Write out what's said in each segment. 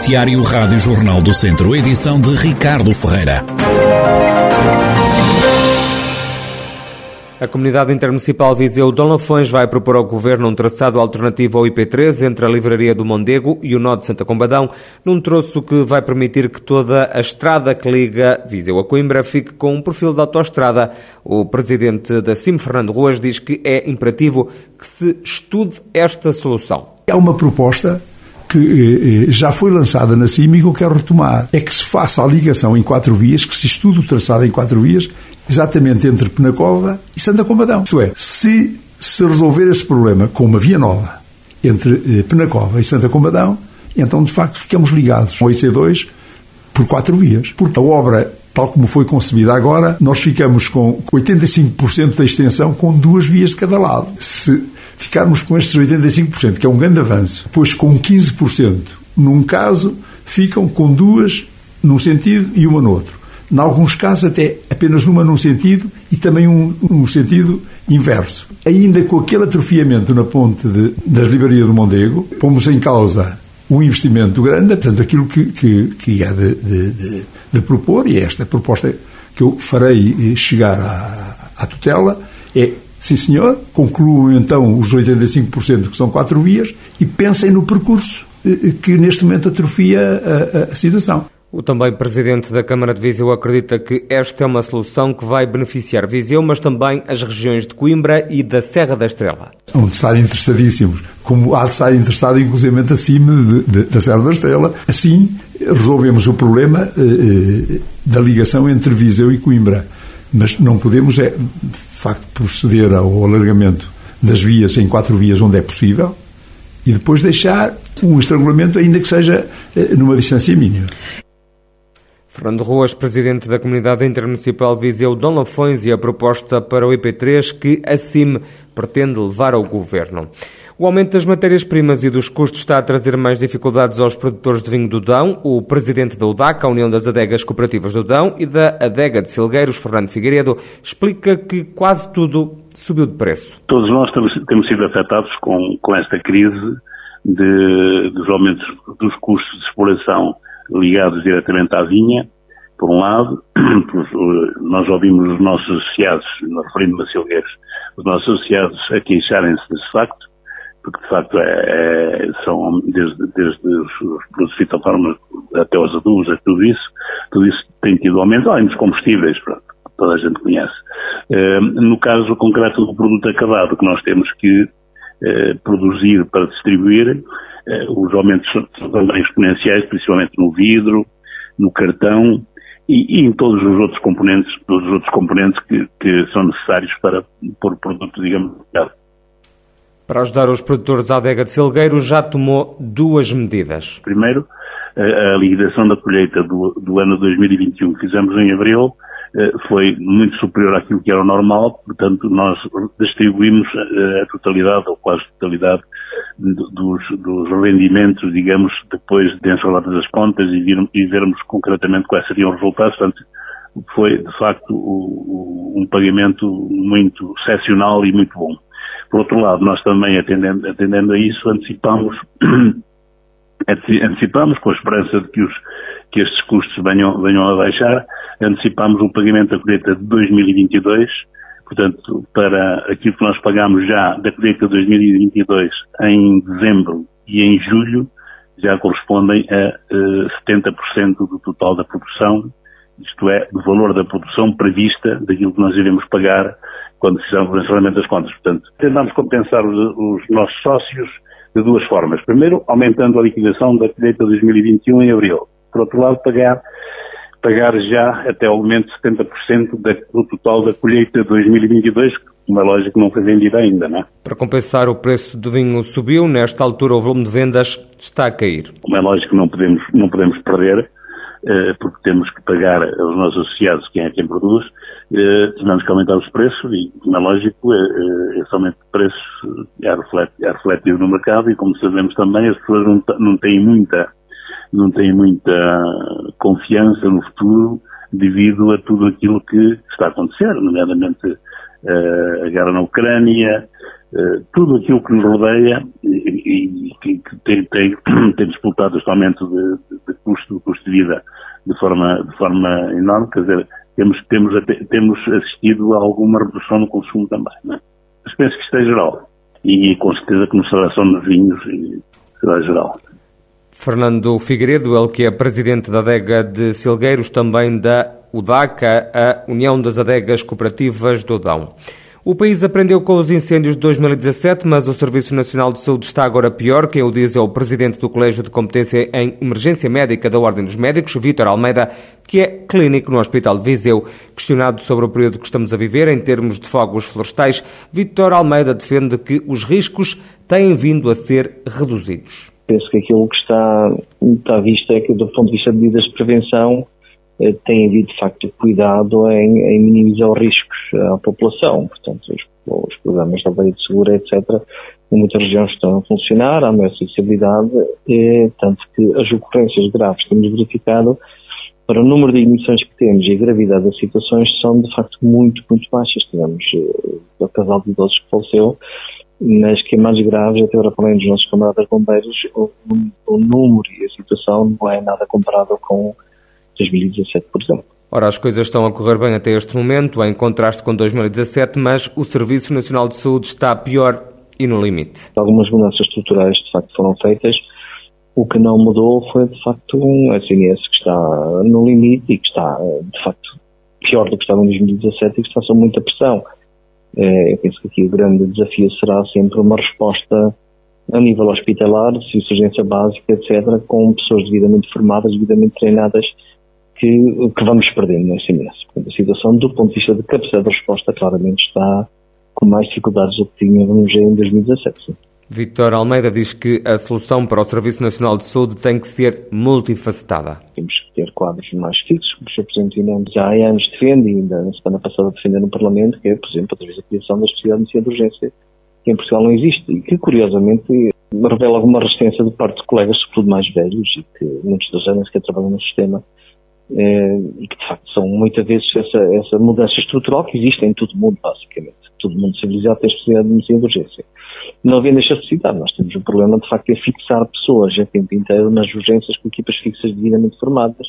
Noticiário Rádio Jornal do Centro, edição de Ricardo Ferreira. A Comunidade Intermunicipal Viseu Dom Lafões vai propor ao Governo um traçado alternativo ao IP3 entre a Livraria do Mondego e o Nó de Santa Combadão, num troço que vai permitir que toda a estrada que liga Viseu a Coimbra fique com um perfil de autoestrada. O presidente da CIM, Fernando Ruas, diz que é imperativo que se estude esta solução. É uma proposta que eh, eh, já foi lançada na CIM e que eu quero retomar. É que se faça a ligação em quatro vias, que se estude o traçado em quatro vias, exatamente entre Penacova e Santa Combadão. Isto é, se se resolver esse problema com uma via nova entre eh, Penacova e Santa Combadão, então de facto ficamos ligados ao IC2 por quatro vias. Porque a obra, tal como foi concebida agora, nós ficamos com 85% da extensão com duas vias de cada lado. Se ficarmos com estes 85%, que é um grande avanço, pois com 15% num caso, ficam com duas num sentido e uma no outro. Em alguns casos, até apenas uma num sentido e também um, sentido inverso. Ainda com aquele atrofiamento na ponte de, da Ribaria do Mondego, pomos em causa um investimento grande, portanto, aquilo que, que, que é de, de, de, propor, e é esta proposta que eu farei chegar à, à tutela, é Sim, senhor, concluam então os 85% que são quatro vias e pensem no percurso eh, eh, que neste momento atrofia a, a, a situação. O também presidente da Câmara de Viseu acredita que esta é uma solução que vai beneficiar Viseu, mas também as regiões de Coimbra e da Serra da Estrela. Hão de estar interessadíssimos, como há de estar interessado inclusive acima de, de, da Serra da Estrela. Assim, resolvemos o problema eh, eh da ligação entre Viseu e Coimbra. Mas não podemos, é, de facto, proceder ao alargamento das vias em quatro vias onde é possível e depois deixar um estrangulamento, ainda que seja eh, numa distância mínima. Fernando Ruas, presidente da Comunidade Intermunicipal Viseu Dom Lafões e a proposta para o IP3 que a CIM pretende levar ao Governo. O aumento das matérias-primas e dos custos está a trazer mais dificuldades aos produtores de vinho do Dão. O presidente da UDAC, a União das Adegas Cooperativas do Dão, e da Adega de Silgueiros, Fernando Figueiredo, explica que quase tudo subiu de preço. Todos nós temos sido afetados com, com esta crise de, dos aumentos dos custos de exploração ligados diretamente à vinha, por um lado, nós ouvimos os nossos associados, referindo-me a Silgueiros, os nossos associados a queixarem-se desse facto, porque de facto é, é, são desde, desde os produtos fitofármacos até os adubos, é tudo isso, tudo isso tem tido aumento, além dos combustíveis, pronto, toda a gente conhece. Uh, no caso concreto do produto acabado que nós temos que uh, produzir para distribuir, eh, os aumentos são também exponenciais, principalmente no vidro, no cartão e, e, em todos os outros componentes, todos os outros componentes que, que são necessários para pôr o produto, digamos, Para ajudar os produtores, a adega de Silgueiro já tomou duas medidas. Primeiro, a, a liquidação da colheita do, do ano 2021 que fizemos em abril, eh, foi muito superior àquilo que era o normal, portanto nós distribuímos eh, a totalidade, ou quase totalidade, dos, dos rendimentos, digamos, depois de ensaladas as contas e, vir, e vermos concretamente quais seriam os resultados, portanto foi de facto o, o, um pagamento muito excepcional e muito bom. Por outro lado, nós também atendendo, atendendo a isso, antecipamos antecipamos com a esperança de que, os, que estes custos venham, venham a baixar, antecipamos o pagamento da colheita de 2022, portanto, para aquilo que nós pagamos já da colheita de 2022 em dezembro e em julho, já correspondem a uh, eh, 70% do total da produção, isto é, do valor da produção prevista daquilo que nós iremos pagar quando fizermos o encerramento das contas. Portanto, tentamos compensar os, os nossos sócios de duas formas. Primeiro, aumentando a liquidação da colheita 2021 em abril. Por outro lado, pagar, pagar já até ao momento 70% da, do total da colheita 2022, que, como é lógico, não foi vendida ainda, não é? Para compensar, o preço do vinho subiu. Nesta altura, o volume de vendas está a cair. Como é lógico, não podemos, não podemos perder eh, porque temos que pagar aos nossos associados, quem é quem produz, eh, tivemos que aumentar os preços e, como é lógico, eh, esse aumento de preços é, refletido, é refletido no mercado e, como sabemos também, as pessoas não, não têm muita não têm muita confiança no futuro devido a tudo aquilo que está a acontecer, nomeadamente a guerra na Ucrânia, tudo aquilo que nos rodeia e, que, tem, tem, tem disputado este aumento de, de, custo, de custo de vida de forma, de forma enorme, quer dizer, temos, temos, temos assistido a alguma redução no consumo também, é? Mas penso que isto é geral. E com certeza que será só nos vinhos, será geral. Fernando Figueiredo, ele que é presidente da adega de Silgueiros, também da UDACA, a União das Adegas Cooperativas do Dão. O país aprendeu com os incêndios de 2017, mas o Serviço Nacional de Saúde está agora pior. Quem o diz é o presidente do Colégio de Competência em Emergência Médica da Ordem dos Médicos, Vítor Almeida, que é clínico no Hospital de Viseu. Questionado sobre o período que estamos a viver em termos de fogos florestais, Vítor Almeida defende que os riscos têm vindo a ser reduzidos. Penso que aquilo que está, está visto é que, do ponto de vista de medidas de prevenção, eh, tem havido de facto cuidado em, em minimizar os riscos à população. Portanto, os, os programas da lei de segura, etc., em muitas regiões estão a funcionar, há maior acessibilidade, e, tanto que as ocorrências graves que temos verificado, para o número de emissões que temos e a gravidade das situações, são de facto muito, muito baixas. Tivemos uh, o casal de idosos que faleceu, mas que é mais graves, até agora falando dos nossos camaradas bombeiros, o, o número e a situação não é nada comparável com 2017, por exemplo. Ora, as coisas estão a correr bem até este momento, em contraste com 2017, mas o Serviço Nacional de Saúde está pior e no limite. Algumas mudanças estruturais, de facto, foram feitas. O que não mudou foi, de facto, um SNS que está no limite e que está, de facto, pior do que estava em 2017 e que está sob muita pressão. É, eu penso que aqui o grande desafio será sempre uma resposta a nível hospitalar, de urgência básica, etc., com pessoas devidamente formadas, devidamente treinadas que, que vamos perdendo nesse imenso. a situação, do ponto de vista de capacidade de resposta, claramente está com mais dificuldades do que tínhamos em 2017. Sim. Vítor Almeida diz que a solução para o Serviço Nacional de Saúde tem que ser multifacetada. Temos que ter quadros mais fixos, como o Sr. Presidente já há anos defende, e ainda na semana passada defendeu no Parlamento, que é, por exemplo, através da criação da especialidade de urgência, que em Portugal não existe e que, curiosamente, revela alguma resistência de parte de colegas, sobretudo mais velhos, e que muitos dos anos que trabalham no sistema, eh, e que de facto são muitas vezes essa, essa mudança estrutural que existe em todo o mundo, basicamente. Todo mundo civilizado tem especialidade de de urgência. Não havendo necessidade, nós temos um problema de facto é fixar pessoas a tempo inteiro nas urgências com equipas fixas devidamente formadas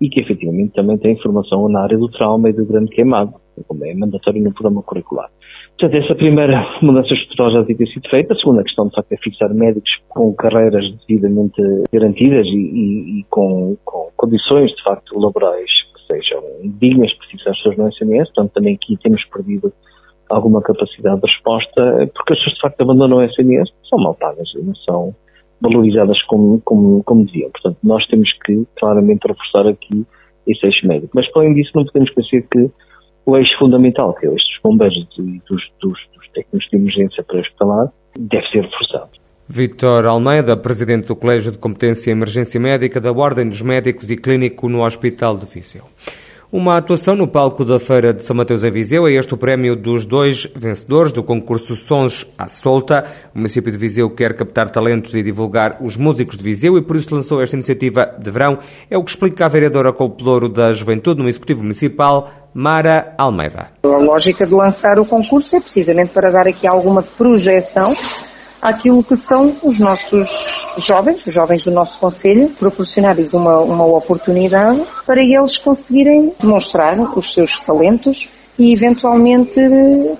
e que efetivamente também têm formação na área do trauma e do grande queimado, como é mandatório no programa curricular. Portanto, essa primeira mudança estrutural já devia ter sido feita. A segunda questão, de facto, é fixar médicos com carreiras devidamente garantidas e, e, e com, com, condições, de facto, laborais que sejam dignas para fixar as pessoas no SNS. Portanto, também aqui temos perdido alguma capacidade de resposta, porque as pessoas, de facto, abandonam o SNS, são mal pagas, não são valorizadas como, como, como deviam. Portanto, nós temos que, claramente, reforçar aqui esse eixo médico. Mas, para além disso, não podemos esquecer que o eixo fundamental, que é o eixo dos bombeiros e dos, dos, dos técnicos de emergência pré-hospitalar, deve ser reforçado. Vítor Almeida, presidente do Colégio de Competência em Emergência Médica da Ordem dos Médicos e Clínico no Hospital de Viseu. Uma atuação no palco da Feira de São Mateus em Viseu é este o prémio dos dois vencedores do concurso Sons à Solta. O município de Viseu quer captar talentos e divulgar os músicos de Viseu e por isso lançou esta iniciativa de verão. É o que explica a vereadora com o Pelouro da Juventude no Executivo Municipal, Mara Almeida. A lógica de lançar o concurso é precisamente para dar aqui alguma projeção àquilo que são os nossos jovens, os jovens do nosso Conselho, proporcionar-lhes uma, uma oportunidade para eles conseguirem demonstrar os seus talentos e eventualmente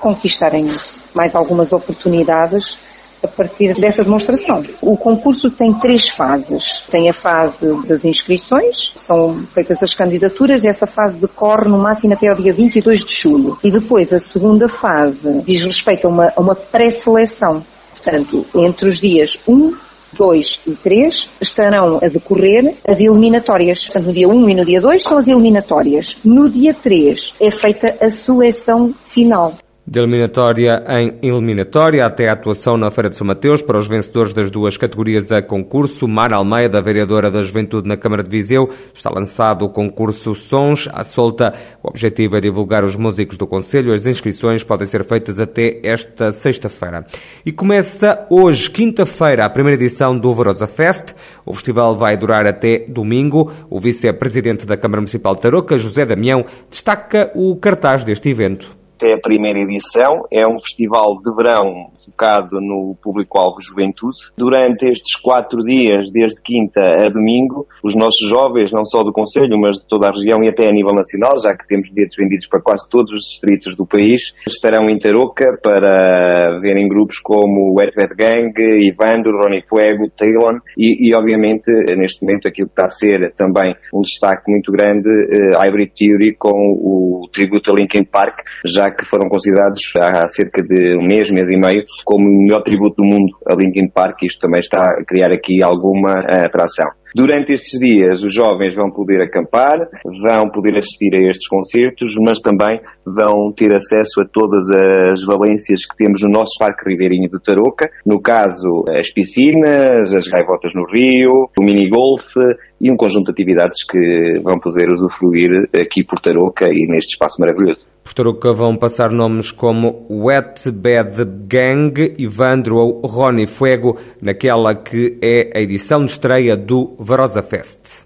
conquistarem mais algumas oportunidades a partir dessa demonstração. O concurso tem três fases. Tem a fase das inscrições, são feitas as candidaturas, essa fase decorre no máximo até o dia 22 de julho. E depois a segunda fase diz respeito a uma, a uma pré-seleção Portanto, entre os dias 1, 2 e 3 estarão a decorrer as eliminatórias. Portanto, no dia 1 e no dia 2 são as eliminatórias. No dia 3 é feita a seleção final de eliminatória em eliminatória até a atuação na Feira de São Mateus para os vencedores das duas categorias a concurso. Mar Almeida, vereadora da Juventude na Câmara de Viseu, está lançado o concurso Sons à Solta. O objetivo é divulgar os músicos do Conselho. As inscrições podem ser feitas até esta sexta-feira. E começa hoje, quinta-feira, a primeira edição do Varosa Fest. O festival vai durar até domingo. O vice-presidente da Câmara Municipal de Tarouca, José Damião, destaca o cartaz deste evento é a primeira edição, é um festival de verão focado no público-alvo juventude. Durante estes quatro dias, desde quinta a domingo, os nossos jovens, não só do Conselho, mas de toda a região e até a nível nacional, já que temos bilhetes vendidos para quase todos os distritos do país, estarão em Tarouca para verem grupos como o Wet Gang, Ivandro, Ronnie Fuego, Talon e, e, obviamente, neste momento, aquilo que está a ser também um destaque muito grande, uh, Hybrid Theory com o tributo a Linkin Park, já que foram considerados há cerca de um mês, mês e meio, como o melhor tributo do mundo a Linkin Park, isto também está a criar aqui alguma uh, atração. Durante estes dias, os jovens vão poder acampar, vão poder assistir a estes concertos, mas também vão ter acesso a todas as valências que temos no nosso Parque Ribeirinho de Tarouca, no caso, as piscinas, as gaivotas no rio, o mini-golf e um conjunto de atividades que vão poder usufruir aqui por Tarouca e neste espaço maravilhoso. Por Tarouca vão passar nomes como Wet Bad Gang, Ivandro ou Ronnie Fuego, naquela que é a edição de estreia do Varosa Fest.